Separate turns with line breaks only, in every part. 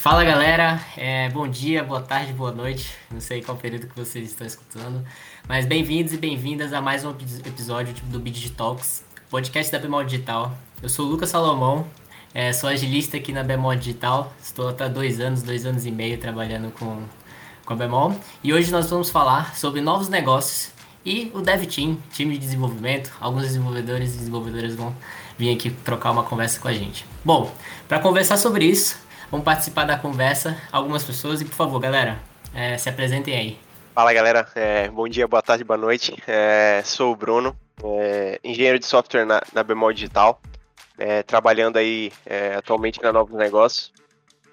Fala galera, é, bom dia, boa tarde, boa noite. Não sei qual período que vocês estão escutando, mas bem-vindos e bem-vindas a mais um episódio do Bid Talks, podcast da Bemol Digital. Eu sou o Lucas Salomão, é, sou agilista aqui na Bemol Digital. Estou há dois anos, dois anos e meio trabalhando com, com a Bemol. E hoje nós vamos falar sobre novos negócios e o Dev Team, time de desenvolvimento. Alguns desenvolvedores e desenvolvedoras vão vir aqui trocar uma conversa com a gente. Bom, para conversar sobre isso, Vão participar da conversa algumas pessoas e, por favor, galera, é, se apresentem aí.
Fala, galera. É, bom dia, boa tarde, boa noite. É, sou o Bruno, é, engenheiro de software na, na Bemol Digital, é, trabalhando aí é, atualmente na Novos Negócios.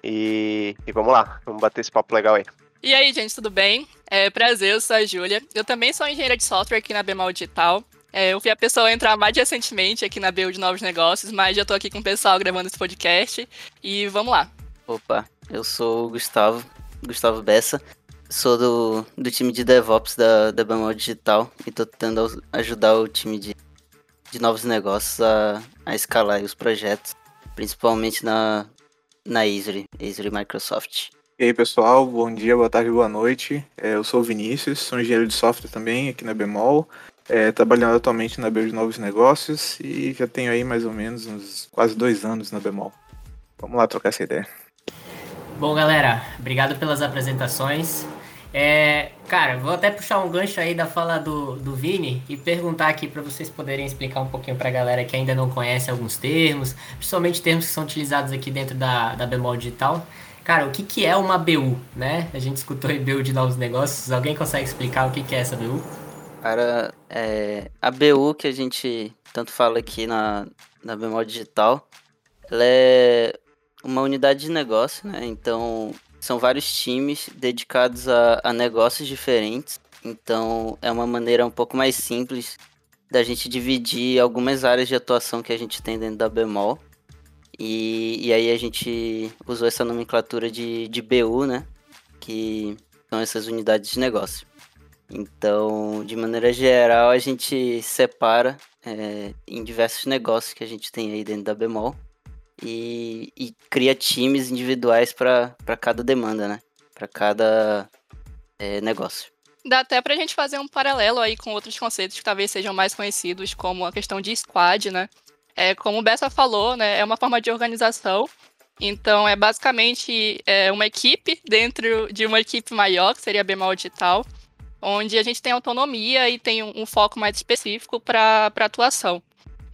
E, e, vamos lá, vamos bater esse papo legal aí.
E aí, gente, tudo bem? É, prazer, eu sou a Júlia. Eu também sou engenheira de software aqui na Bemol Digital. É, eu vi a pessoa entrar mais recentemente aqui na BU de Novos Negócios, mas já tô aqui com o pessoal gravando esse podcast. E vamos lá.
Opa, eu sou o Gustavo, Gustavo Bessa. Sou do, do time de DevOps da, da Bemol Digital e tô tentando ajudar o time de, de novos negócios a, a escalar os projetos, principalmente na, na Easy, Easy Microsoft.
E aí pessoal, bom dia, boa tarde, boa noite. É, eu sou o Vinícius, sou engenheiro de software também aqui na Bemol, é, trabalhando atualmente na de Novos Negócios e já tenho aí mais ou menos uns quase dois anos na Bemol. Vamos lá trocar essa ideia.
Bom, galera, obrigado pelas apresentações. É, cara, vou até puxar um gancho aí da fala do, do Vini e perguntar aqui para vocês poderem explicar um pouquinho para a galera que ainda não conhece alguns termos, principalmente termos que são utilizados aqui dentro da, da Bemol Digital. Cara, o que, que é uma BU, né? A gente escutou aí BU de novos negócios. Alguém consegue explicar o que, que é essa BU?
Cara, é, a BU que a gente tanto fala aqui na, na Bemol Digital, ela é uma unidade de negócio, né? Então, são vários times dedicados a, a negócios diferentes. Então, é uma maneira um pouco mais simples da gente dividir algumas áreas de atuação que a gente tem dentro da Bemol. E, e aí a gente usou essa nomenclatura de, de BU, né? Que são essas unidades de negócio. Então, de maneira geral, a gente separa é, em diversos negócios que a gente tem aí dentro da Bemol e, e cria times individuais para cada demanda, né? Para cada é, negócio.
Dá até para a gente fazer um paralelo aí com outros conceitos que talvez sejam mais conhecidos, como a questão de squad, né? É, como o Bessa falou, né, é uma forma de organização. Então, é basicamente é, uma equipe dentro de uma equipe maior, que seria a Bemol Digital, onde a gente tem autonomia e tem um, um foco mais específico para atuação.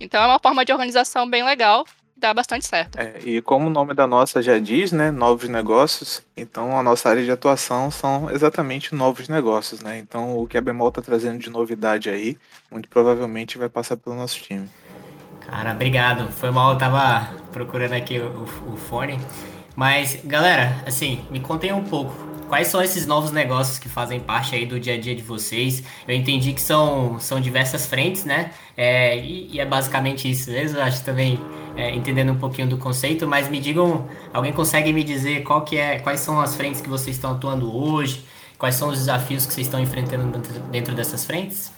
Então, é uma forma de organização bem legal dá bastante certo.
É, e como o nome da nossa já diz, né, novos negócios, então a nossa área de atuação são exatamente novos negócios, né? Então o que a Bemol está trazendo de novidade aí, muito provavelmente vai passar pelo nosso time.
Cara, obrigado. Foi mal, eu tava procurando aqui o, o fone. Mas, galera, assim, me contem um pouco quais são esses novos negócios que fazem parte aí do dia a dia de vocês? Eu entendi que são, são diversas frentes, né? É, e, e, é basicamente isso mesmo. Acho também é, entendendo um pouquinho do conceito, mas me digam, alguém consegue me dizer qual que é, quais são as frentes que vocês estão atuando hoje? Quais são os desafios que vocês estão enfrentando dentro, dentro dessas frentes?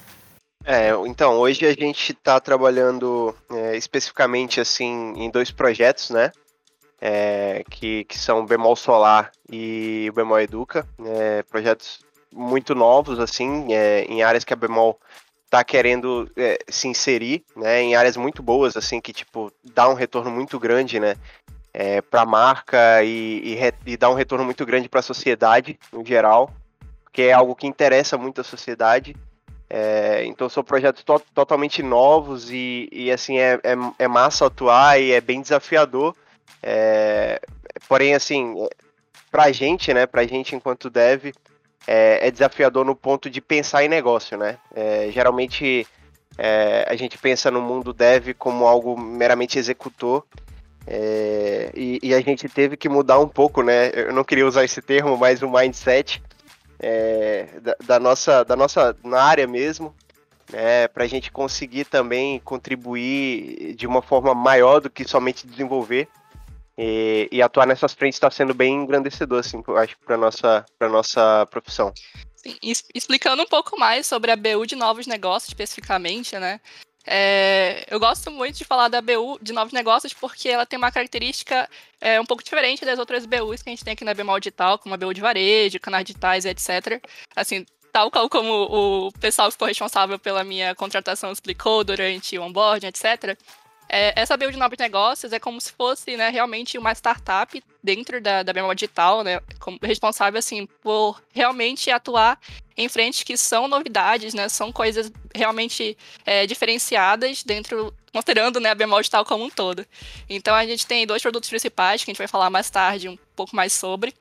É, então, hoje a gente está trabalhando é, especificamente assim em dois projetos, né? É, que, que são Bemol Solar e Bemol Educa, é, projetos muito novos, assim, é, em áreas que a Bemol está querendo é, se inserir, né, em áreas muito boas, assim, que, tipo, dá um retorno muito grande, né, é, para a marca e, e, e, dá um retorno muito grande para a sociedade, no geral, que é algo que interessa muito a sociedade, é, então são projetos to totalmente novos e, e assim, é, é, é massa atuar e é bem desafiador, é, porém, assim, pra gente, né, pra gente enquanto dev, é, é desafiador no ponto de pensar em negócio, né? É, geralmente é, a gente pensa no mundo dev como algo meramente executor, é, e, e, a gente teve que mudar um pouco, né? Eu não queria usar esse termo, mas o mindset é, da, da, nossa, da nossa na área mesmo, né, para a gente conseguir também contribuir de uma forma maior do que somente desenvolver. E, e atuar nessas frentes está sendo bem engrandecedor, assim, eu acho, para nossa para nossa profissão.
Sim, explicando um pouco mais sobre a BU de novos negócios especificamente, né? É, eu gosto muito de falar da BU de novos negócios porque ela tem uma característica é, um pouco diferente das outras BUs que a gente tem aqui na Bemol Digital, como a BU de varejo, canais digitais, etc. Assim, tal qual como o pessoal que ficou responsável pela minha contratação explicou durante o onboarding, etc. É, essa build de novos negócios é como se fosse né, realmente uma startup dentro da, da Bemol Digital, né, responsável assim, por realmente atuar em frentes que são novidades, né, são coisas realmente é, diferenciadas dentro, considerando né, a Bemol Digital como um todo. Então a gente tem dois produtos principais que a gente vai falar mais tarde um pouco mais sobre,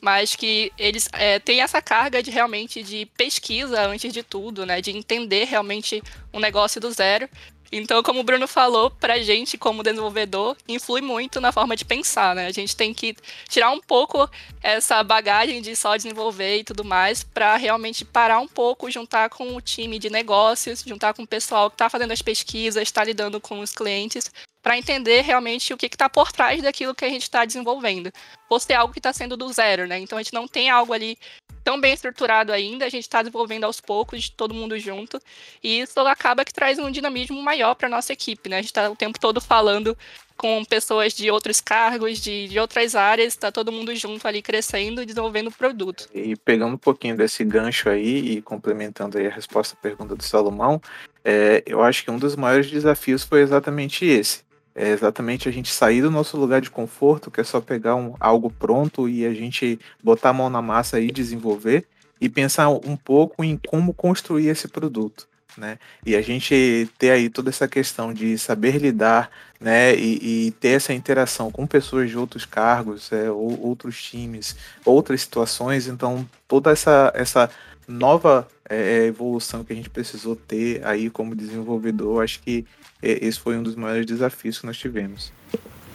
mas que eles é, têm essa carga de realmente de pesquisa antes de tudo, né, de entender realmente um negócio do zero então, como o Bruno falou, pra gente, como desenvolvedor, influi muito na forma de pensar, né? A gente tem que tirar um pouco essa bagagem de só desenvolver e tudo mais, para realmente parar um pouco, juntar com o time de negócios, juntar com o pessoal que está fazendo as pesquisas, está lidando com os clientes, para entender realmente o que está por trás daquilo que a gente está desenvolvendo. Por ser algo que está sendo do zero, né? Então a gente não tem algo ali tão bem estruturado ainda, a gente está desenvolvendo aos poucos, todo mundo junto, e isso acaba que traz um dinamismo maior para nossa equipe, né? A gente está o tempo todo falando com pessoas de outros cargos, de, de outras áreas, está todo mundo junto ali crescendo e desenvolvendo o produto.
E pegando um pouquinho desse gancho aí e complementando aí a resposta à pergunta do Salomão, é, eu acho que um dos maiores desafios foi exatamente esse é exatamente a gente sair do nosso lugar de conforto, que é só pegar um, algo pronto e a gente botar a mão na massa e desenvolver, e pensar um pouco em como construir esse produto. Né? E a gente ter aí toda essa questão de saber lidar, né, e, e ter essa interação com pessoas de outros cargos, é, ou outros times, outras situações, então toda essa, essa nova é, é, evolução que a gente precisou ter aí como desenvolvedor, acho que esse foi um dos maiores desafios que nós tivemos.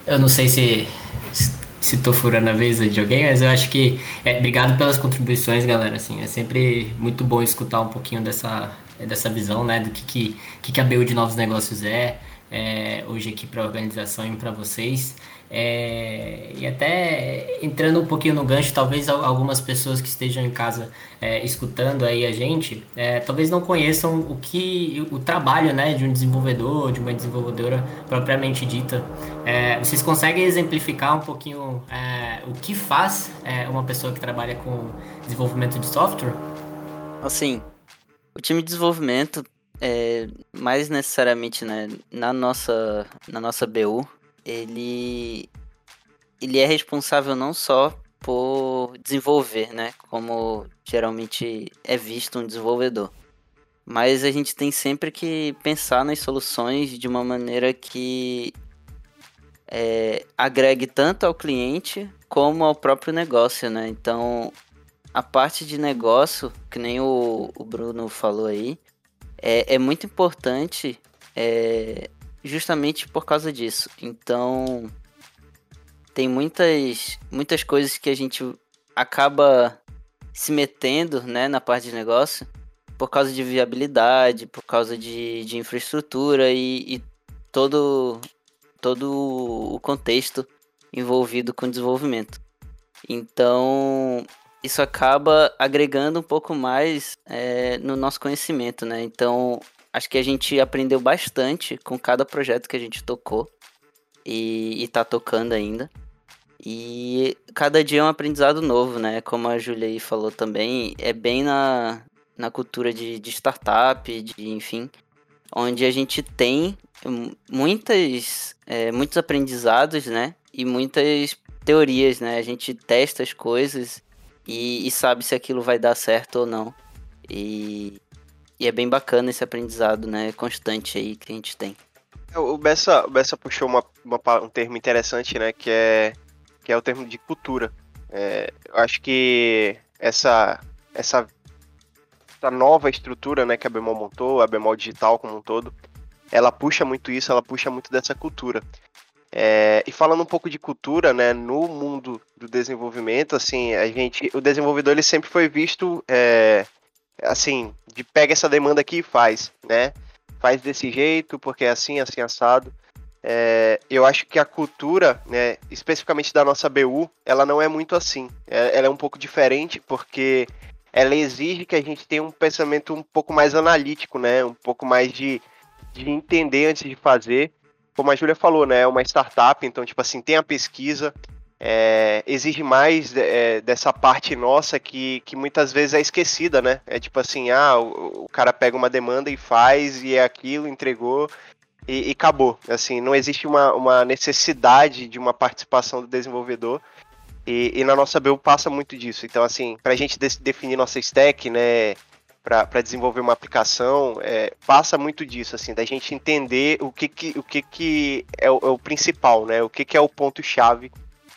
Eu não sei se se tô furando a vez de alguém, mas eu acho que é, obrigado pelas contribuições, galera. Assim, é sempre muito bom escutar um pouquinho dessa, dessa visão, né, do que, que, que a BU de novos negócios é, é hoje aqui para a organização e para vocês. É, e até entrando um pouquinho no gancho, talvez algumas pessoas que estejam em casa é, escutando aí a gente, é, talvez não conheçam o que o trabalho né, de um desenvolvedor, de uma desenvolvedora propriamente dita. É, vocês conseguem exemplificar um pouquinho é, o que faz é, uma pessoa que trabalha com desenvolvimento de software?
Assim, o time de desenvolvimento, é, mais necessariamente né, na, nossa, na nossa BU, ele ele é responsável não só por desenvolver, né, como geralmente é visto um desenvolvedor. Mas a gente tem sempre que pensar nas soluções de uma maneira que é, agregue tanto ao cliente como ao próprio negócio, né? Então, a parte de negócio, que nem o, o Bruno falou aí, é, é muito importante é, justamente por causa disso. Então, tem muitas, muitas coisas que a gente acaba se metendo né, na parte de negócio por causa de viabilidade, por causa de, de infraestrutura e, e todo, todo o contexto envolvido com o desenvolvimento. Então, isso acaba agregando um pouco mais é, no nosso conhecimento, né? Então, acho que a gente aprendeu bastante com cada projeto que a gente tocou e, e tá tocando ainda. E cada dia é um aprendizado novo, né? Como a Julia aí falou também, é bem na, na cultura de, de startup, de enfim, onde a gente tem muitas, é, muitos aprendizados, né? E muitas teorias, né? A gente testa as coisas e, e sabe se aquilo vai dar certo ou não. E e é bem bacana esse aprendizado, né, constante aí que a gente tem.
É, o Bessa, o Bessa puxou uma, uma, um termo interessante, né, que é, que é o termo de cultura. É, eu acho que essa, essa, essa nova estrutura, né, que a Bemol montou, a Bemol digital como um todo, ela puxa muito isso, ela puxa muito dessa cultura. É, e falando um pouco de cultura, né, no mundo do desenvolvimento, assim, a gente, o desenvolvedor ele sempre foi visto é, assim, de pega essa demanda aqui e faz, né? Faz desse jeito, porque é assim, assim, assado. É, eu acho que a cultura, né, especificamente da nossa BU, ela não é muito assim. É, ela é um pouco diferente, porque ela exige que a gente tenha um pensamento um pouco mais analítico, né? Um pouco mais de, de entender antes de fazer. Como a Júlia falou, né? É uma startup, então, tipo assim, tem a pesquisa, é, exige mais é, dessa parte nossa que, que muitas vezes é esquecida, né? É tipo assim, ah, o, o cara pega uma demanda e faz, e é aquilo, entregou, e, e acabou. Assim, não existe uma, uma necessidade de uma participação do desenvolvedor. E, e na nossa BU passa muito disso. Então, assim, para a gente definir nossa stack, né? Para desenvolver uma aplicação, é, passa muito disso, assim, da gente entender o que, que, o que, que é, o, é o principal, né? O que, que é o ponto-chave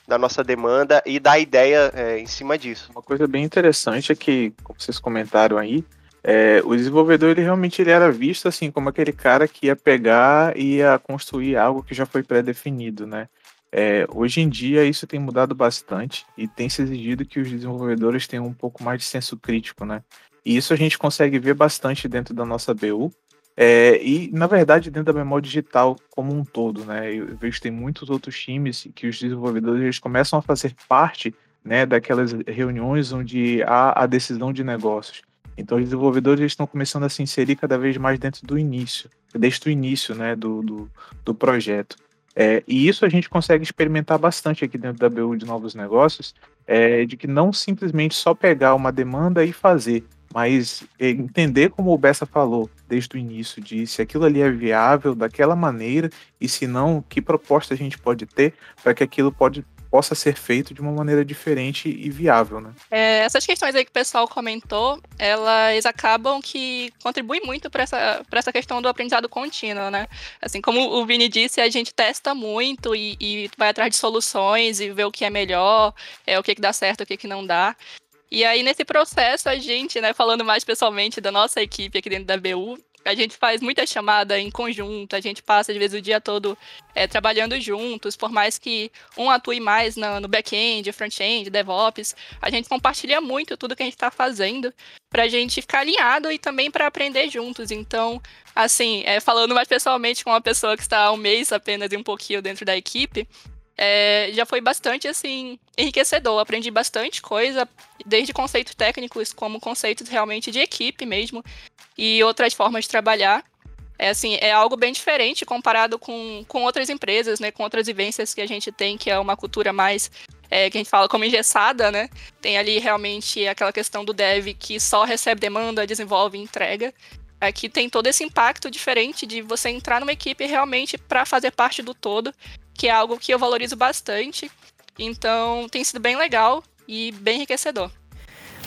da nossa demanda e da ideia é, em cima disso.
Uma coisa bem interessante é que, como vocês comentaram aí, é, o desenvolvedor ele realmente ele era visto assim como aquele cara que ia pegar e ia construir algo que já foi pré-definido, né? É, hoje em dia isso tem mudado bastante e tem se exigido que os desenvolvedores tenham um pouco mais de senso crítico, né? E isso a gente consegue ver bastante dentro da nossa BU. É, e, na verdade, dentro da memória digital como um todo, né? Eu vejo que tem muitos outros times que os desenvolvedores eles começam a fazer parte né, daquelas reuniões onde há a decisão de negócios. Então, os desenvolvedores estão começando a se inserir cada vez mais dentro do início, desde o início né, do, do, do projeto. É, e isso a gente consegue experimentar bastante aqui dentro da BU de novos negócios, é, de que não simplesmente só pegar uma demanda e fazer, mas entender como o Bessa falou desde o início, de se aquilo ali é viável daquela maneira e se não, que proposta a gente pode ter para que aquilo pode, possa ser feito de uma maneira diferente e viável, né?
É, essas questões aí que o pessoal comentou, elas acabam que contribuem muito para essa, essa questão do aprendizado contínuo, né? Assim, como o Vini disse, a gente testa muito e, e vai atrás de soluções e vê o que é melhor, é, o que, que dá certo, o que, que não dá. E aí, nesse processo, a gente, né, falando mais pessoalmente da nossa equipe aqui dentro da BU, a gente faz muita chamada em conjunto, a gente passa, às vezes, o dia todo é, trabalhando juntos, por mais que um atue mais no, no back-end, front-end, DevOps, a gente compartilha muito tudo que a gente está fazendo para a gente ficar alinhado e também para aprender juntos. Então, assim, é, falando mais pessoalmente com uma pessoa que está há um mês apenas e um pouquinho dentro da equipe, é, já foi bastante assim enriquecedor. Aprendi bastante coisa, desde conceitos técnicos como conceitos realmente de equipe mesmo e outras formas de trabalhar. É assim, é algo bem diferente comparado com, com outras empresas, né, com outras vivências que a gente tem, que é uma cultura mais é, que a gente fala como engessada, né? Tem ali realmente aquela questão do dev que só recebe demanda, desenvolve e entrega. Aqui tem todo esse impacto diferente de você entrar numa equipe realmente para fazer parte do todo que é algo que eu valorizo bastante. Então tem sido bem legal e bem enriquecedor.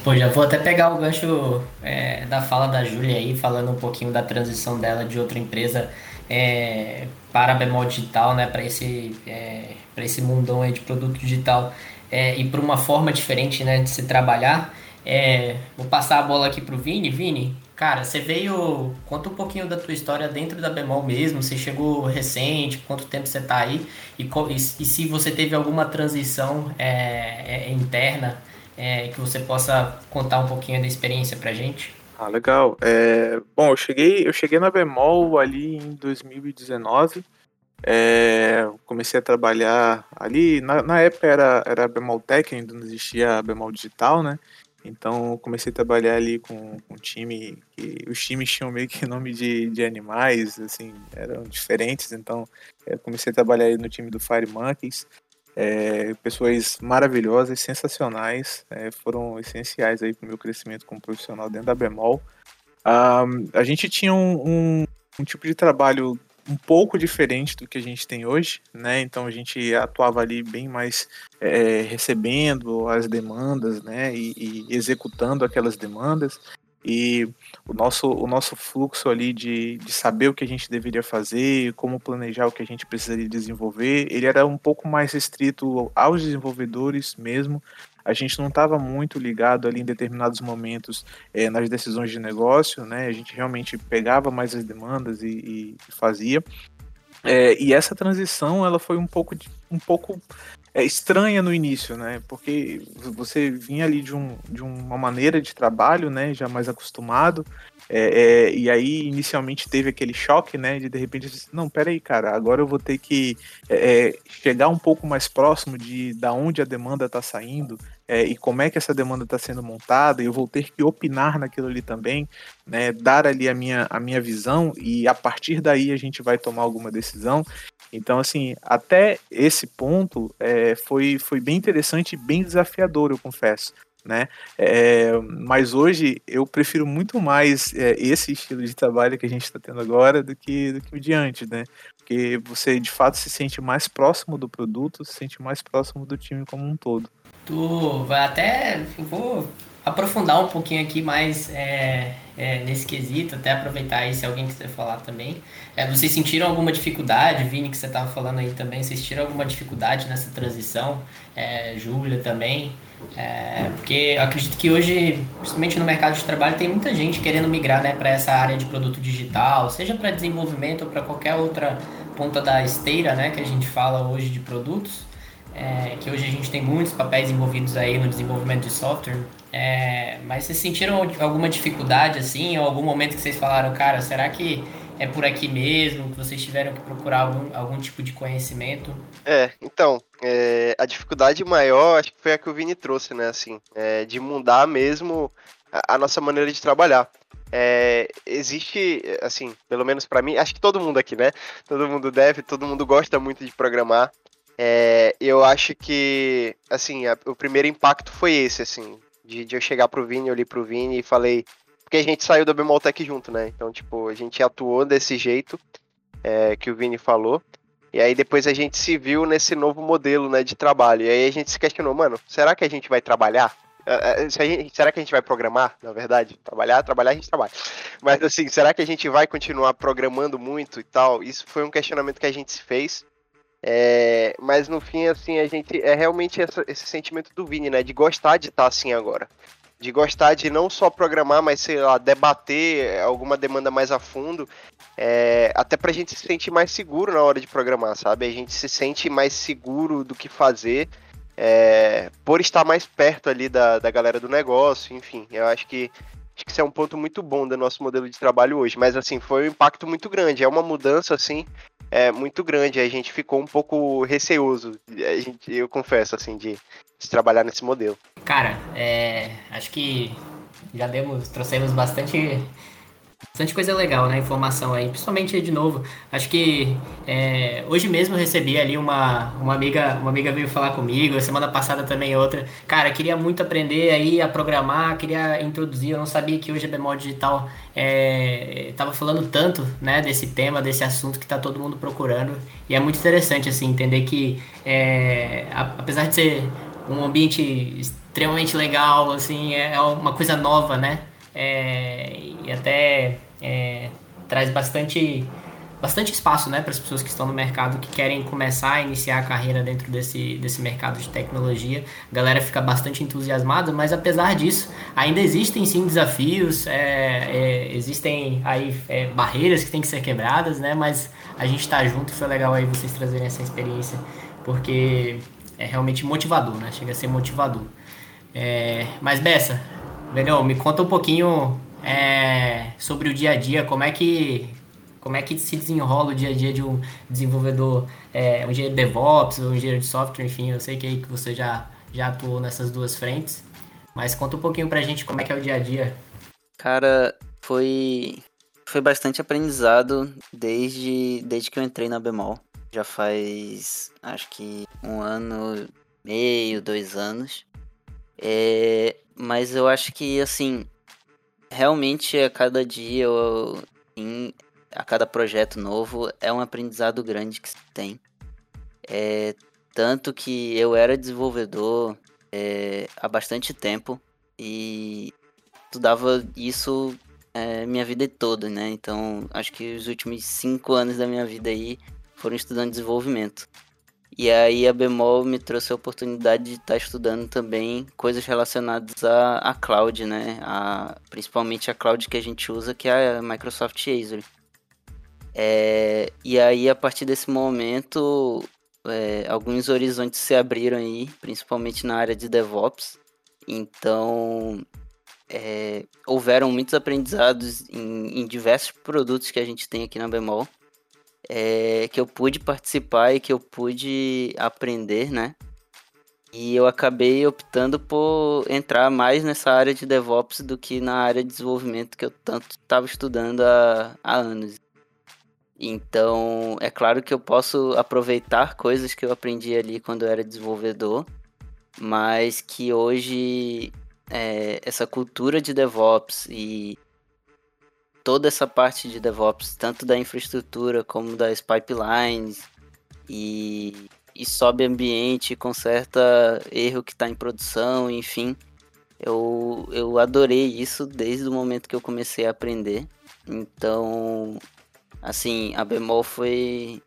Pô, já vou até pegar o gancho é, da fala da Júlia aí, falando um pouquinho da transição dela de outra empresa é, para a Bemol Digital, né, para esse, é, esse mundão aí de produto digital é, e para uma forma diferente né, de se trabalhar. É, vou passar a bola aqui pro Vini. Vini, Cara, você veio. Conta um pouquinho da tua história dentro da Bemol mesmo. Você chegou recente, quanto tempo você está aí? E, e, se você teve alguma transição é, é, interna é, que você possa contar um pouquinho da experiência pra gente?
Ah, legal. É, bom, eu cheguei, eu cheguei na Bemol ali em 2019. É, comecei a trabalhar ali. Na, na época era, era Bemol Tech, ainda não existia a Bemol Digital, né? Então comecei a trabalhar ali com, um time que os times tinham meio que nome de, de animais, assim, eram diferentes. Então comecei a trabalhar ali no time do Fire Monkeys. É, pessoas maravilhosas, sensacionais, é, foram essenciais aí para o meu crescimento como profissional dentro da Bemol. Um, a gente tinha um, um, um tipo de trabalho um pouco diferente do que a gente tem hoje, né? Então a gente atuava ali bem mais é, recebendo as demandas, né? E, e, executando aquelas demandas. E o nosso, o nosso fluxo ali de, de saber o que a gente deveria fazer, como planejar o que a gente precisaria desenvolver, ele era um pouco mais restrito aos desenvolvedores mesmo, a gente não estava muito ligado ali em determinados momentos é, nas decisões de negócio, né? A gente realmente pegava mais as demandas e, e fazia. É, e essa transição ela foi um pouco, um pouco é, estranha no início, né? Porque você vinha ali de, um, de uma maneira de trabalho, né? Já mais acostumado, é, é, e aí, inicialmente, teve aquele choque, né? De de repente, não, peraí, cara, agora eu vou ter que é, é, chegar um pouco mais próximo de da onde a demanda está saindo, é, e como é que essa demanda está sendo montada, eu vou ter que opinar naquilo ali também, né, dar ali a minha, a minha visão e a partir daí a gente vai tomar alguma decisão. Então, assim, até esse ponto é, foi, foi bem interessante e bem desafiador, eu confesso. Né? É, mas hoje eu prefiro muito mais é, esse estilo de trabalho que a gente está tendo agora do que, do que o de antes, né? Porque você de fato se sente mais próximo do produto, se sente mais próximo do time como um todo.
Tu vai até. Vou aprofundar um pouquinho aqui mais é, nesse quesito, até aproveitar aí se alguém quiser falar também. Vocês sentiram alguma dificuldade, Vini, que você estava falando aí também, vocês sentiram alguma dificuldade nessa transição? É, Júlia também? É, porque acredito que hoje, principalmente no mercado de trabalho, tem muita gente querendo migrar né, para essa área de produto digital, seja para desenvolvimento ou para qualquer outra ponta da esteira né, que a gente fala hoje de produtos. É, que hoje a gente tem muitos papéis envolvidos aí no desenvolvimento de software, é, mas vocês sentiram alguma dificuldade assim, ou algum momento que vocês falaram, cara, será que é por aqui mesmo, que vocês tiveram que procurar algum, algum tipo de conhecimento?
É, então, é, a dificuldade maior acho que foi a que o Vini trouxe, né, assim, é, de mudar mesmo a, a nossa maneira de trabalhar. É, existe, assim, pelo menos para mim, acho que todo mundo aqui, né? Todo mundo deve, todo mundo gosta muito de programar. É, eu acho que, assim, a, o primeiro impacto foi esse, assim, de, de eu chegar pro Vini, eu li pro Vini e falei. Porque a gente saiu da Bemoltec junto, né? Então, tipo, a gente atuou desse jeito é, que o Vini falou. E aí depois a gente se viu nesse novo modelo, né, de trabalho. E aí a gente se questionou, mano, será que a gente vai trabalhar? É, é, gente, será que a gente vai programar, na verdade? Trabalhar, trabalhar, a gente trabalha. Mas assim, será que a gente vai continuar programando muito e tal? Isso foi um questionamento que a gente se fez. É, mas no fim, assim, a gente é realmente essa, esse sentimento do Vini, né? De gostar de estar tá assim agora. De gostar de não só programar, mas sei lá, debater alguma demanda mais a fundo. É, até pra gente se sentir mais seguro na hora de programar, sabe? A gente se sente mais seguro do que fazer. É, por estar mais perto ali da, da galera do negócio, enfim, eu acho que acho que isso é um ponto muito bom do nosso modelo de trabalho hoje. Mas assim, foi um impacto muito grande. É uma mudança assim é muito grande. A gente ficou um pouco receoso, a gente, eu confesso, assim, de, de trabalhar nesse modelo.
Cara, é, acho que já demos, trouxemos bastante Bastante coisa legal, né? Informação aí. Principalmente, de novo, acho que é, hoje mesmo recebi ali uma, uma amiga, uma amiga veio falar comigo, semana passada também outra. Cara, queria muito aprender aí a programar, queria introduzir, eu não sabia que hoje a Bemol Digital é, tava falando tanto, né, desse tema, desse assunto que tá todo mundo procurando. E é muito interessante, assim, entender que é, apesar de ser um ambiente extremamente legal, assim, é uma coisa nova, né? É, e até é, traz bastante, bastante espaço né, para as pessoas que estão no mercado que querem começar a iniciar a carreira dentro desse, desse mercado de tecnologia. A galera fica bastante entusiasmada, mas apesar disso, ainda existem sim desafios, é, é existem aí é, barreiras que têm que ser quebradas, né, mas a gente está junto e foi legal aí vocês trazerem essa experiência, porque é realmente motivador, né? Chega a ser motivador. É, mas Bessa, Legal, me conta um pouquinho é, sobre o dia a dia, como é que como é que se desenrola o dia a dia de um desenvolvedor, é, um engenheiro de DevOps, um engenheiro de software, enfim, eu sei que, que você já, já atuou nessas duas frentes, mas conta um pouquinho pra gente como é que é o dia a dia.
Cara, foi, foi bastante aprendizado desde, desde que eu entrei na Bemol. Já faz, acho que um ano, meio, dois anos. É, mas eu acho que, assim, realmente a cada dia, eu, em, a cada projeto novo, é um aprendizado grande que se tem. É, tanto que eu era desenvolvedor é, há bastante tempo e estudava isso é, minha vida toda, né? Então, acho que os últimos cinco anos da minha vida aí foram estudando desenvolvimento. E aí a Bemol me trouxe a oportunidade de estar tá estudando também coisas relacionadas à, à cloud, né? A, principalmente a cloud que a gente usa, que é a Microsoft Azure. É, e aí, a partir desse momento, é, alguns horizontes se abriram aí, principalmente na área de DevOps. Então, é, houveram muitos aprendizados em, em diversos produtos que a gente tem aqui na Bemol é, que eu pude participar e que eu pude aprender, né? E eu acabei optando por entrar mais nessa área de DevOps do que na área de desenvolvimento que eu tanto estava estudando há, há anos. Então, é claro que eu posso aproveitar coisas que eu aprendi ali quando eu era desenvolvedor, mas que hoje é, essa cultura de DevOps e toda essa parte de DevOps, tanto da infraestrutura como das pipelines e e sobe ambiente, conserta erro que está em produção, enfim. Eu, eu adorei isso desde o momento que eu comecei a aprender. Então, assim, a Bemol foi.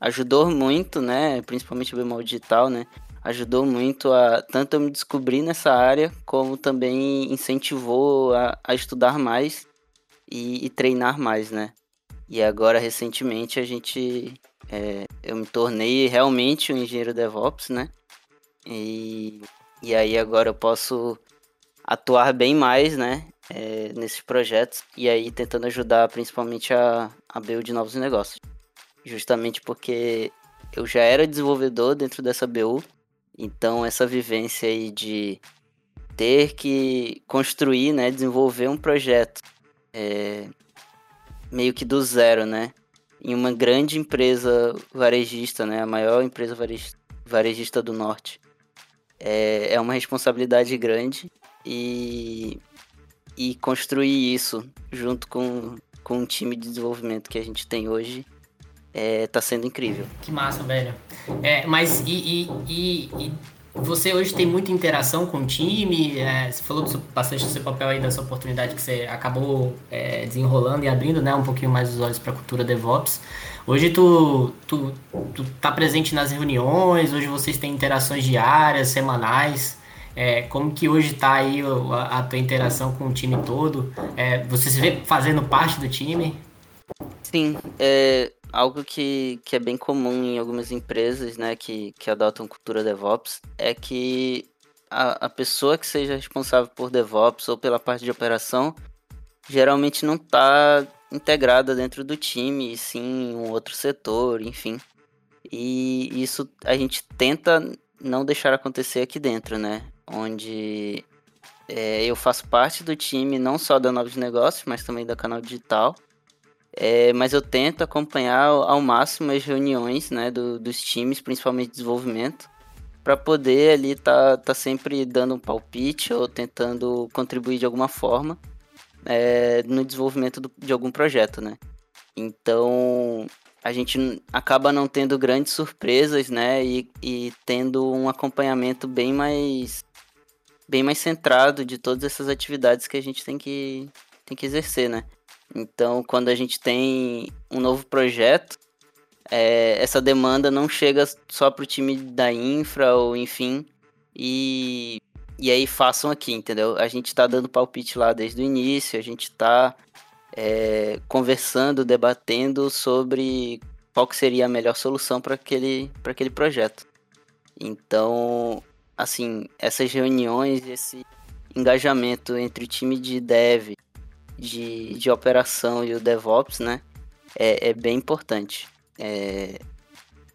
ajudou muito, né? Principalmente a Bemol digital, né? Ajudou muito a tanto eu me descobrir nessa área, como também incentivou a, a estudar mais e, e treinar mais, né? E agora, recentemente, a gente é, eu me tornei realmente um engenheiro DevOps, né? E, e aí agora eu posso atuar bem mais, né? É, nesses projetos e aí tentando ajudar principalmente a, a BU de novos negócios. Justamente porque eu já era desenvolvedor dentro dessa BU, então essa vivência aí de ter que construir, né, desenvolver um projeto é, meio que do zero, né? em uma grande empresa varejista, né, a maior empresa varejista do norte. É, é uma responsabilidade grande e, e construir isso junto com, com um time de desenvolvimento que a gente tem hoje é, tá sendo incrível.
Que massa, velho. É, mas e, e, e, você hoje tem muita interação com o time, é, você falou bastante do seu papel aí, da sua oportunidade que você acabou é, desenrolando e abrindo né, um pouquinho mais os olhos para a cultura DevOps. Hoje tu, tu, tu tá presente nas reuniões, hoje vocês têm interações diárias, semanais. É, como que hoje está aí a, a, tua interação com o time todo? É, você se vê fazendo parte do time?
Sim, é, algo que, que é bem comum em algumas empresas, né, que, que adotam cultura DevOps, é que a, a pessoa que seja responsável por DevOps ou pela parte de operação geralmente não está integrada dentro do time, e sim em um outro setor, enfim. E isso a gente tenta não deixar acontecer aqui dentro, né? Onde é, eu faço parte do time não só da Novos Negócios, mas também da canal digital. É, mas eu tento acompanhar ao máximo as reuniões né, do, dos times, principalmente desenvolvimento, para poder ali tá, tá sempre dando um palpite ou tentando contribuir de alguma forma é, no desenvolvimento do, de algum projeto, né? Então a gente acaba não tendo grandes surpresas, né? E, e tendo um acompanhamento bem mais bem mais centrado de todas essas atividades que a gente tem que, tem que exercer, né? Então, quando a gente tem um novo projeto, é, essa demanda não chega só para o time da infra ou enfim, e, e aí façam aqui, entendeu? A gente está dando palpite lá desde o início, a gente está é, conversando, debatendo sobre qual que seria a melhor solução para aquele, aquele projeto. Então, assim, essas reuniões, esse engajamento entre o time de dev de, de operação e o DevOps, né? É, é bem importante. É,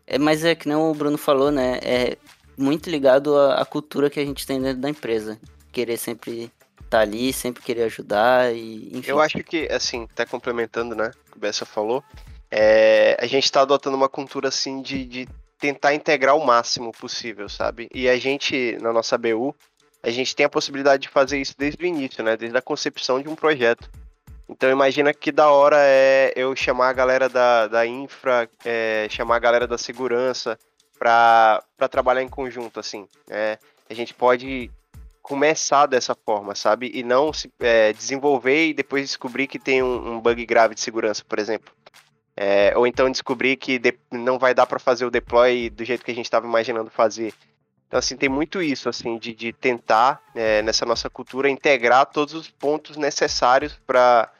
é, mas é que nem o Bruno falou, né? É muito ligado à, à cultura que a gente tem dentro da empresa. Querer sempre estar tá ali, sempre querer ajudar e enfim.
Eu acho que, assim, tá complementando, né? O que o Bessa falou. É, a gente está adotando uma cultura assim de, de tentar integrar o máximo possível, sabe? E a gente, na nossa BU, a gente tem a possibilidade de fazer isso desde o início, né? Desde a concepção de um projeto. Então imagina que da hora é eu chamar a galera da, da infra, é, chamar a galera da segurança para trabalhar em conjunto, assim. É, a gente pode começar dessa forma, sabe? E não se é, desenvolver e depois descobrir que tem um, um bug grave de segurança, por exemplo. É, ou então descobrir que não vai dar para fazer o deploy do jeito que a gente estava imaginando fazer. Então, assim, tem muito isso, assim, de, de tentar, é, nessa nossa cultura, integrar todos os pontos necessários para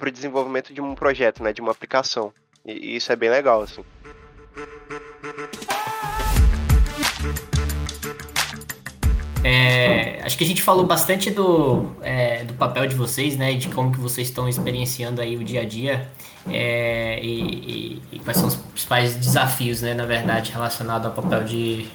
o desenvolvimento de um projeto, né, de uma aplicação. E, e isso é bem legal, assim.
É, acho que a gente falou bastante do, é, do papel de vocês, né, de como que vocês estão experienciando aí o dia a dia é, e, e, e, quais são os principais desafios, né, na verdade, relacionados ao papel de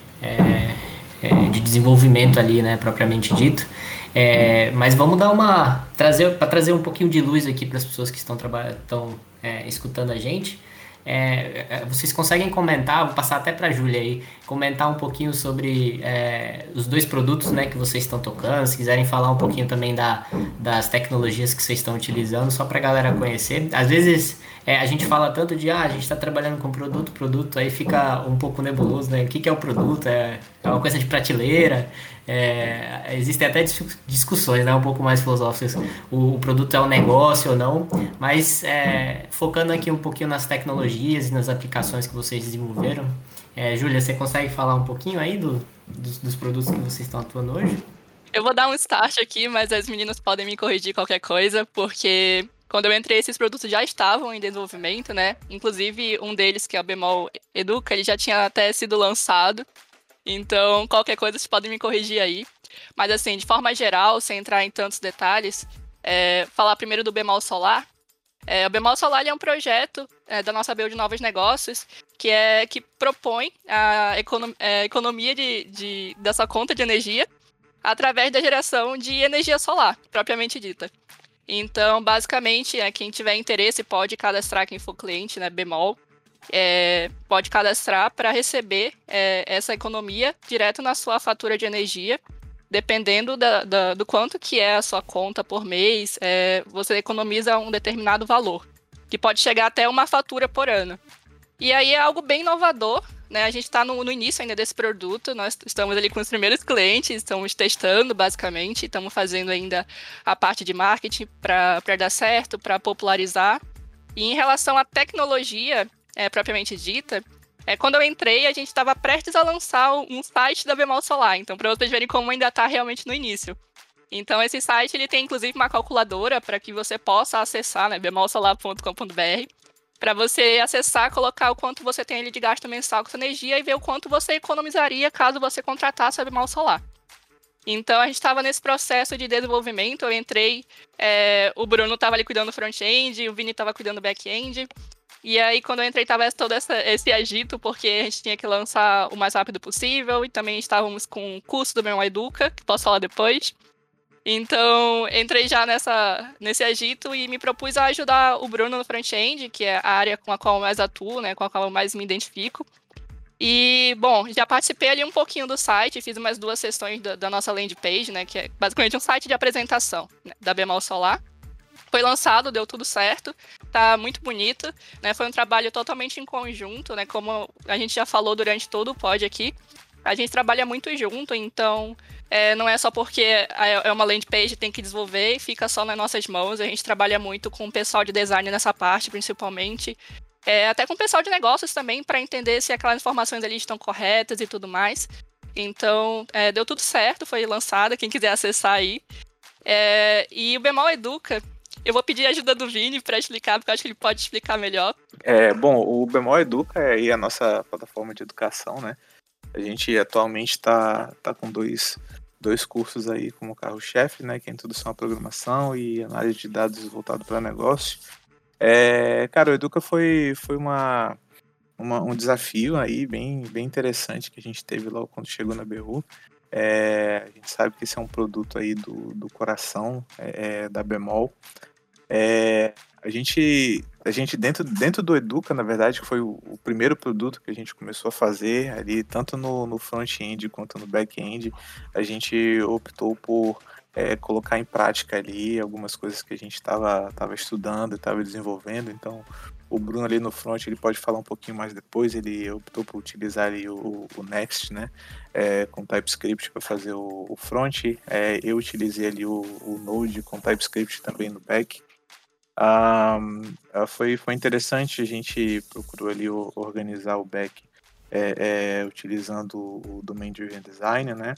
é, de desenvolvimento ali, né, propriamente dito. É, mas vamos dar uma trazer para trazer um pouquinho de luz aqui para as pessoas que estão estão é, escutando a gente. É, é, vocês conseguem comentar, vou passar até para a Júlia aí, comentar um pouquinho sobre é, os dois produtos né, que vocês estão tocando, se quiserem falar um pouquinho também da, das tecnologias que vocês estão utilizando, só para a galera conhecer. Às vezes é, a gente fala tanto de, ah, a gente está trabalhando com produto, produto, aí fica um pouco nebuloso, né? O que, que é o produto? É, é uma coisa de prateleira? É, existem até discussões né, um pouco mais filosóficas. O, o produto é um negócio ou não, mas é, focando aqui um pouquinho nas tecnologias e nas aplicações que vocês desenvolveram. É, Júlia, você consegue falar um pouquinho aí do, dos, dos produtos que vocês estão atuando hoje?
Eu vou dar um start aqui, mas as meninas podem me corrigir qualquer coisa, porque quando eu entrei, esses produtos já estavam em desenvolvimento, né? Inclusive, um deles, que é o Bemol Educa, ele já tinha até sido lançado. Então, qualquer coisa, vocês podem me corrigir aí. Mas, assim, de forma geral, sem entrar em tantos detalhes, é, falar primeiro do Bemol Solar. É, o Bemol Solar é um projeto é, da nossa Build Novos Negócios que, é, que propõe a é, economia de, de, dessa conta de energia através da geração de energia solar, propriamente dita. Então, basicamente, é, quem tiver interesse pode cadastrar quem for cliente, né, bemol, é, pode cadastrar para receber é, essa economia direto na sua fatura de energia, dependendo da, da, do quanto que é a sua conta por mês, é, você economiza um determinado valor, que pode chegar até uma fatura por ano. E aí é algo bem inovador, né? A gente está no, no, início ainda desse produto, nós estamos ali com os primeiros clientes, estamos testando basicamente, estamos fazendo ainda a parte de marketing para dar certo, para popularizar. E em relação à tecnologia é, propriamente dita, é, quando eu entrei, a gente estava prestes a lançar um site da Bemol Solar, então para vocês verem como ainda está realmente no início. Então esse site ele tem inclusive uma calculadora para que você possa acessar, né, bemolsolar.com.br para você acessar, colocar o quanto você tem ali de gasto mensal com sua energia e ver o quanto você economizaria caso você contratasse a Bimal Solar. Então a gente estava nesse processo de desenvolvimento. Eu entrei, é, o Bruno estava ali cuidando do front-end, o Vini estava cuidando do back-end. E aí, quando eu entrei, estava todo essa, esse agito, porque a gente tinha que lançar o mais rápido possível. E também estávamos com o curso do meu Educa, que posso falar depois. Então, entrei já nessa, nesse agito e me propus a ajudar o Bruno no front-end, que é a área com a qual eu mais atuo, né, com a qual eu mais me identifico. E, bom, já participei ali um pouquinho do site, fiz umas duas sessões da, da nossa landing page, né, que é basicamente um site de apresentação né, da Bemal Solar. Foi lançado, deu tudo certo, tá muito bonito, né, foi um trabalho totalmente em conjunto, né, como a gente já falou durante todo o pod aqui, a gente trabalha muito junto, então é, não é só porque é, uma landing page tem que desenvolver e fica só nas nossas mãos. A gente trabalha muito com o pessoal de design nessa parte, principalmente. É, até com o pessoal de negócios também, para entender se aquelas informações ali estão corretas e tudo mais. Então, é, deu tudo certo, foi lançada, quem quiser acessar aí. É, e o Bemol Educa, eu vou pedir a ajuda do Vini para explicar, porque eu acho que ele pode explicar melhor.
É, bom, o Bemol Educa é a nossa plataforma de educação, né? A gente atualmente está tá com dois, dois cursos aí como carro-chefe, né? Que é introdução à programação e análise de dados voltado para negócio. É, cara, o Educa foi, foi uma, uma, um desafio aí bem, bem interessante que a gente teve logo quando chegou na BU. É, a gente sabe que esse é um produto aí do, do coração é, é da Bemol. É, a gente, a gente dentro, dentro do Educa, na verdade, foi o, o primeiro produto que a gente começou a fazer ali, tanto no, no front-end quanto no back-end, a gente optou por é, colocar em prática ali algumas coisas que a gente estava tava estudando, estava desenvolvendo. Então, o Bruno ali no front, ele pode falar um pouquinho mais depois. Ele optou por utilizar ali o, o Next, né, é, com TypeScript para fazer o, o front. É, eu utilizei ali o, o Node com TypeScript também no back. Um, foi, foi interessante, a gente procurou ali organizar o back é, é, utilizando o Domain Driven Design, né?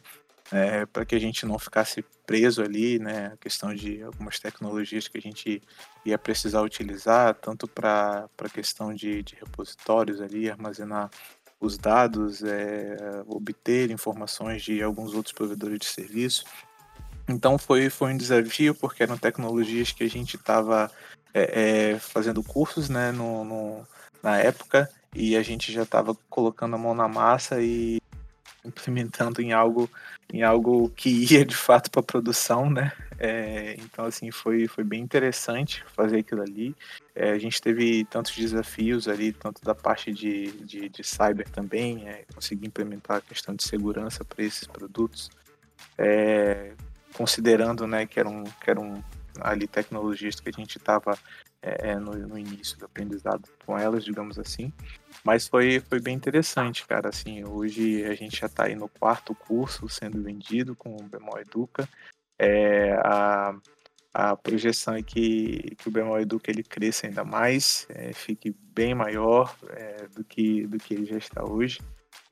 É, para que a gente não ficasse preso ali, né? A questão de algumas tecnologias que a gente ia precisar utilizar, tanto para a questão de, de repositórios ali, armazenar os dados, é, obter informações de alguns outros provedores de serviço. Então foi, foi um desafio, porque eram tecnologias que a gente estava é, é, fazendo cursos né, no, no, na época e a gente já estava colocando a mão na massa e implementando em algo em algo que ia de fato para produção, né? É, então assim foi foi bem interessante fazer aquilo ali. É, a gente teve tantos desafios ali, tanto da parte de, de, de cyber também, é, conseguir implementar a questão de segurança para esses produtos, é, considerando né, que eram, que eram ali tecnologias que a gente estava é, é, no, no, início do aprendizado com elas, digamos assim. Mas foi, foi bem interessante, cara. Assim, hoje a gente já está aí no quarto curso sendo vendido com o Bemol Educa. É, a, a projeção é que, que o Bemol Educa ele cresça ainda mais, é, fique bem maior é, do, que, do que ele já está hoje.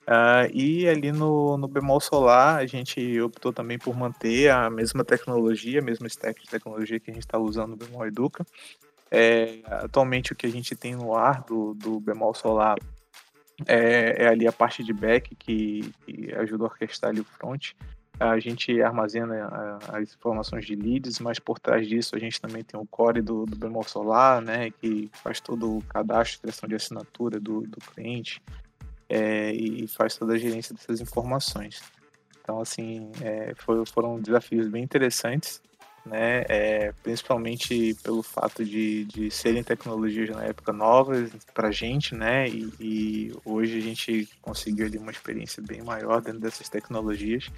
Uh, e ali no, no bemol solar, a gente optou também por manter a mesma tecnologia, a mesma stack de tecnologia que a gente está usando no bemol Educa. É, atualmente, o que a gente tem no ar do, do bemol solar é, é ali a parte de back que, que ajuda a orquestrar ali o front. A gente armazena as informações de leads, mas por trás disso a gente também tem o core do, do bemol solar, né, que faz todo o cadastro, criação de assinatura do, do cliente, é, e faz toda a gerência dessas informações. Então, assim, é, foi, foram desafios bem interessantes, né? É, principalmente pelo fato de, de serem tecnologias na época novas para a gente, né? E, e, hoje a gente conseguiu ali uma experiência bem maior dentro dessas tecnologias.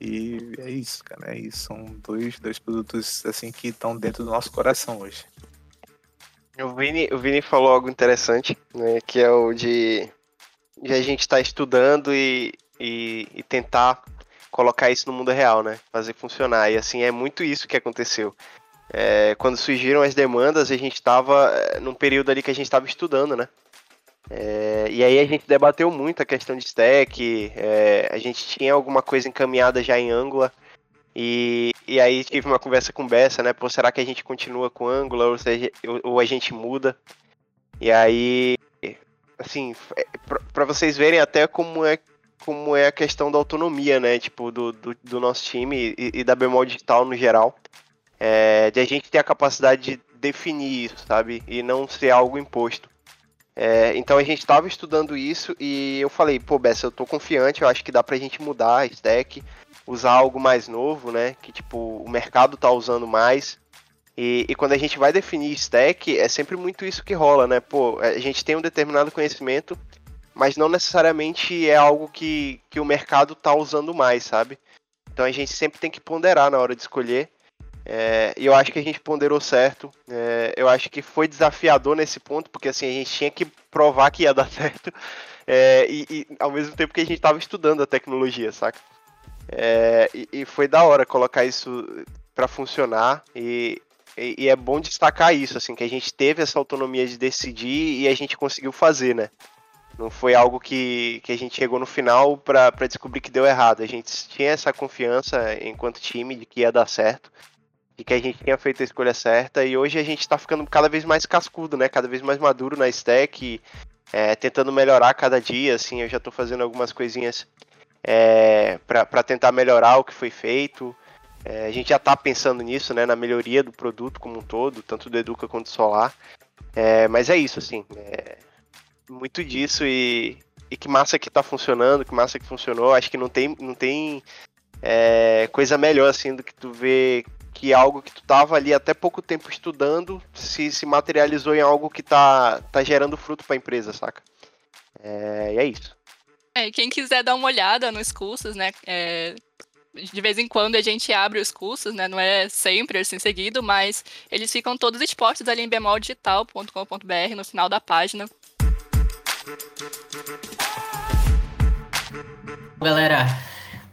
E é isso, cara. É isso. São dois, dois produtos assim que estão dentro do nosso coração hoje.
O Vini, o Vini falou algo interessante, né? Que é o de de a gente estar tá estudando e, e, e, tentar colocar isso no mundo real, né? Fazer funcionar. E assim, é muito isso que aconteceu. É, quando surgiram as demandas, a gente estava é, num período ali que a gente estava estudando, né? É, e aí a gente debateu muito a questão de stack, é, a gente tinha alguma coisa encaminhada já em Angular, e, e aí tive uma conversa com Bessa, né? Pô, será que a gente continua com Angular ou, seja, ou, ou a gente muda? E aí assim, é, para vocês verem até como é como é a questão da autonomia, né? Tipo, do, do, do nosso time e, e, da Bemol Digital no geral. É, de a gente ter a capacidade de definir isso, sabe? E não ser algo imposto. É, então a gente estava estudando isso e eu falei, pô, Bessa, eu tô confiante, eu acho que dá pra gente mudar a stack, usar algo mais novo, né? Que tipo, o mercado tá usando mais. E, e, quando a gente vai definir stack, é sempre muito isso que rola, né? Pô, a gente tem um determinado conhecimento, mas não necessariamente é algo que, que o mercado tá usando mais, sabe? Então a gente sempre tem que ponderar na hora de escolher. É, e eu acho que a gente ponderou certo. É, eu acho que foi desafiador nesse ponto, porque assim, a gente tinha que provar que ia dar certo. É, e, e, ao mesmo tempo que a gente estava estudando a tecnologia, saca? É, e, e, foi da hora colocar isso para funcionar. E e, e, é bom destacar isso, assim, que a gente teve essa autonomia de decidir e a gente conseguiu fazer, né? Não foi algo que, que a gente chegou no final para descobrir que deu errado. A gente tinha essa confiança enquanto time de que ia dar certo, de que a gente tinha feito a escolha certa e hoje a gente está ficando cada vez mais cascudo, né? Cada vez mais maduro na stack, é, tentando melhorar cada dia, assim. Eu já estou fazendo algumas coisinhas é, para tentar melhorar o que foi feito. É, a gente já está pensando nisso, né, na melhoria do produto como um todo, tanto do Educa quanto do Solar. É, mas é isso, assim, é muito disso e, e que massa que está funcionando, que massa que funcionou. Acho que não tem, não tem é, coisa melhor assim do que tu ver que algo que tu tava ali até pouco tempo estudando se, se materializou em algo que tá, tá gerando fruto para a empresa, saca? É, e é isso.
É, quem quiser dar uma olhada nos cursos, né? É, de vez em quando a gente abre os cursos, né? Não é sempre assim seguido, mas eles ficam todos expostos ali em bemoldigital.com.br no final da página.
Galera,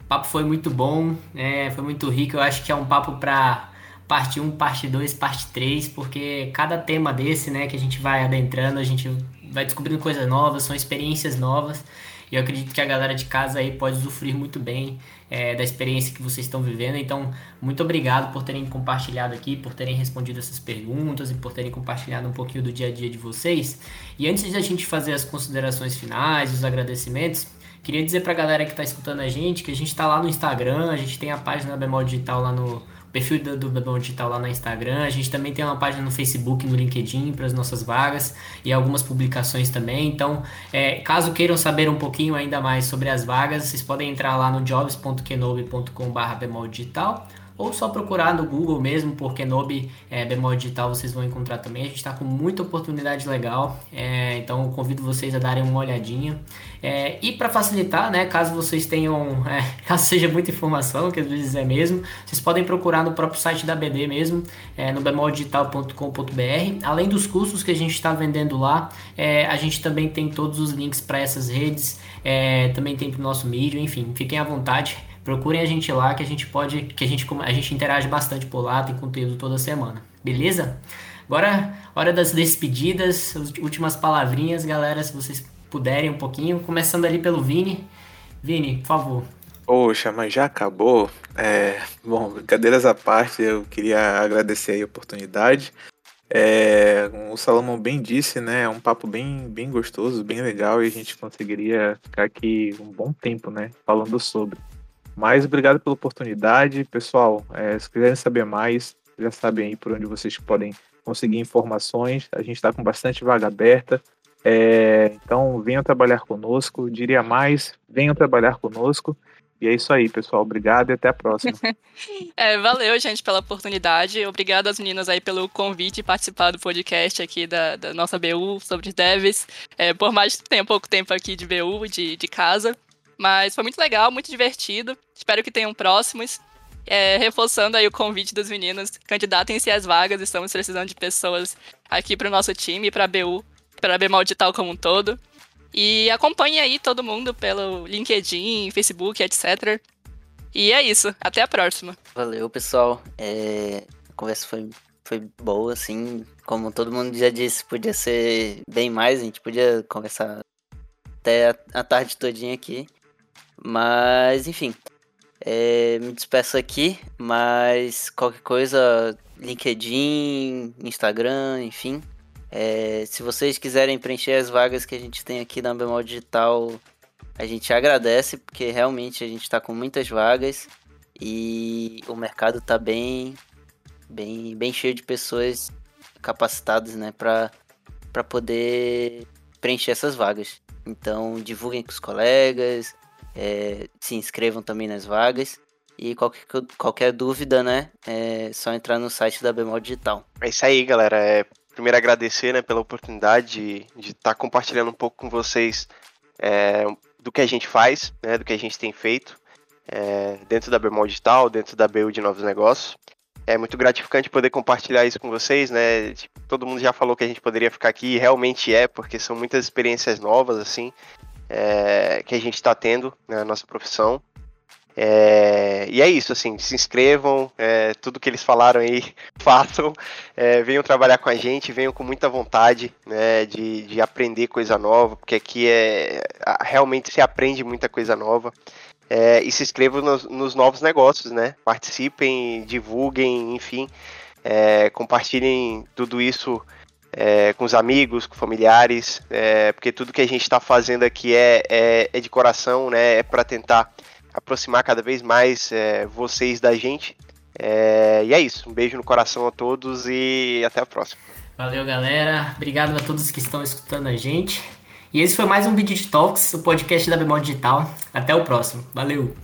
o papo foi muito bom, é, foi muito rico. Eu acho que é um papo para parte 1, parte 2, parte 3, porque cada tema desse, né, que a gente vai adentrando, a gente vai descobrindo coisas novas, são experiências novas. E eu acredito que a galera de casa aí pode usufruir muito bem é, da experiência que vocês estão vivendo. Então, muito obrigado por terem compartilhado aqui, por terem respondido essas perguntas e por terem compartilhado um pouquinho do dia a dia de vocês. E antes de a gente fazer as considerações finais, os agradecimentos, queria dizer para a galera que está escutando a gente que a gente está lá no Instagram, a gente tem a página da Bemol Digital lá no perfil do, do Digital lá no Instagram. A gente também tem uma página no Facebook, no LinkedIn para as nossas vagas e algumas publicações também. Então, é, caso queiram saber um pouquinho ainda mais sobre as vagas, vocês podem entrar lá no jobs.kenobi.com.br digital ou só procurar no Google mesmo, porque Kenobi é, bemol digital vocês vão encontrar também. A gente está com muita oportunidade legal, é, então convido vocês a darem uma olhadinha. É, e para facilitar, né, caso vocês tenham, é, caso seja muita informação, que às vezes é mesmo, vocês podem procurar no próprio site da BD mesmo, é, no bemoldigital.com.br. Além dos cursos que a gente está vendendo lá, é, a gente também tem todos os links para essas redes, é, também tem para o nosso mídia, enfim, fiquem à vontade. Procurem a gente lá que a gente pode, que a gente, a gente interage bastante por lá, tem conteúdo toda semana. Beleza? Agora, hora das despedidas, últimas palavrinhas, galera, se vocês puderem um pouquinho, começando ali pelo Vini. Vini, por favor.
Poxa, mas já acabou. É, bom, brincadeiras à parte, eu queria agradecer a oportunidade. É, o Salomão bem disse, né? É um papo bem, bem gostoso, bem legal, e a gente conseguiria ficar aqui um bom tempo, né? Falando sobre. Mas obrigado pela oportunidade. Pessoal, é, se quiserem saber mais, já sabem aí por onde vocês podem conseguir informações. A gente está com bastante vaga aberta. É, então venham trabalhar conosco. Diria mais, venham trabalhar conosco. E é isso aí, pessoal. Obrigado e até a próxima.
é, valeu, gente, pela oportunidade. Obrigado às meninas aí pelo convite e participar do podcast aqui da, da nossa BU sobre devs. É, por mais que tenha pouco tempo aqui de BU, de, de casa. Mas foi muito legal, muito divertido. Espero que tenham próximos. É, reforçando aí o convite dos meninos, candidatem-se às vagas, estamos precisando de pessoas aqui para o nosso time, para a BU, para a BMAL Digital como um todo. E acompanhe aí todo mundo pelo LinkedIn, Facebook, etc. E é isso, até a próxima.
Valeu, pessoal. É... A conversa foi, foi boa, assim. Como todo mundo já disse, podia ser bem mais, a gente podia conversar até a tarde todinha aqui. Mas, enfim, é, me despeço aqui, mas qualquer coisa, LinkedIn, Instagram, enfim. É, se vocês quiserem preencher as vagas que a gente tem aqui na Bemol Digital, a gente agradece, porque realmente a gente está com muitas vagas e o mercado está bem, bem, bem cheio de pessoas capacitadas né, para poder preencher essas vagas. Então divulguem com os colegas, é, se inscrevam também nas vagas. E qualquer, qualquer dúvida, né? É só entrar no site da Bemol Digital.
É isso aí, galera. É, primeiro agradecer né, pela oportunidade de estar tá compartilhando um pouco com vocês é, do que a gente faz, né, do que a gente tem feito é, dentro da Bemol Digital, dentro da BU de Novos Negócios. É muito gratificante poder compartilhar isso com vocês, né? Tipo, todo mundo já falou que a gente poderia ficar aqui, e realmente é, porque são muitas experiências novas, assim é, que a gente está tendo na nossa profissão. É, e é isso, assim, se inscrevam, é, tudo que eles falaram aí, façam, é, venham trabalhar com a gente, venham com muita vontade né, de, de aprender coisa nova, porque aqui é realmente se aprende muita coisa nova. É, e se inscrevam nos, nos, novos negócios, né? Participem, divulguem, enfim, é, compartilhem tudo isso é, com os amigos, com familiares, é, porque tudo que a gente está fazendo aqui é, é, é, de coração, né? É para tentar aproximar cada vez mais é, vocês da gente. É, e é isso. Um beijo no coração a todos e até a próxima.
Valeu, galera. Obrigado a todos que estão escutando a gente. E esse foi mais um Vídeo de Talks, o podcast da Bemol Digital. Até o próximo. Valeu!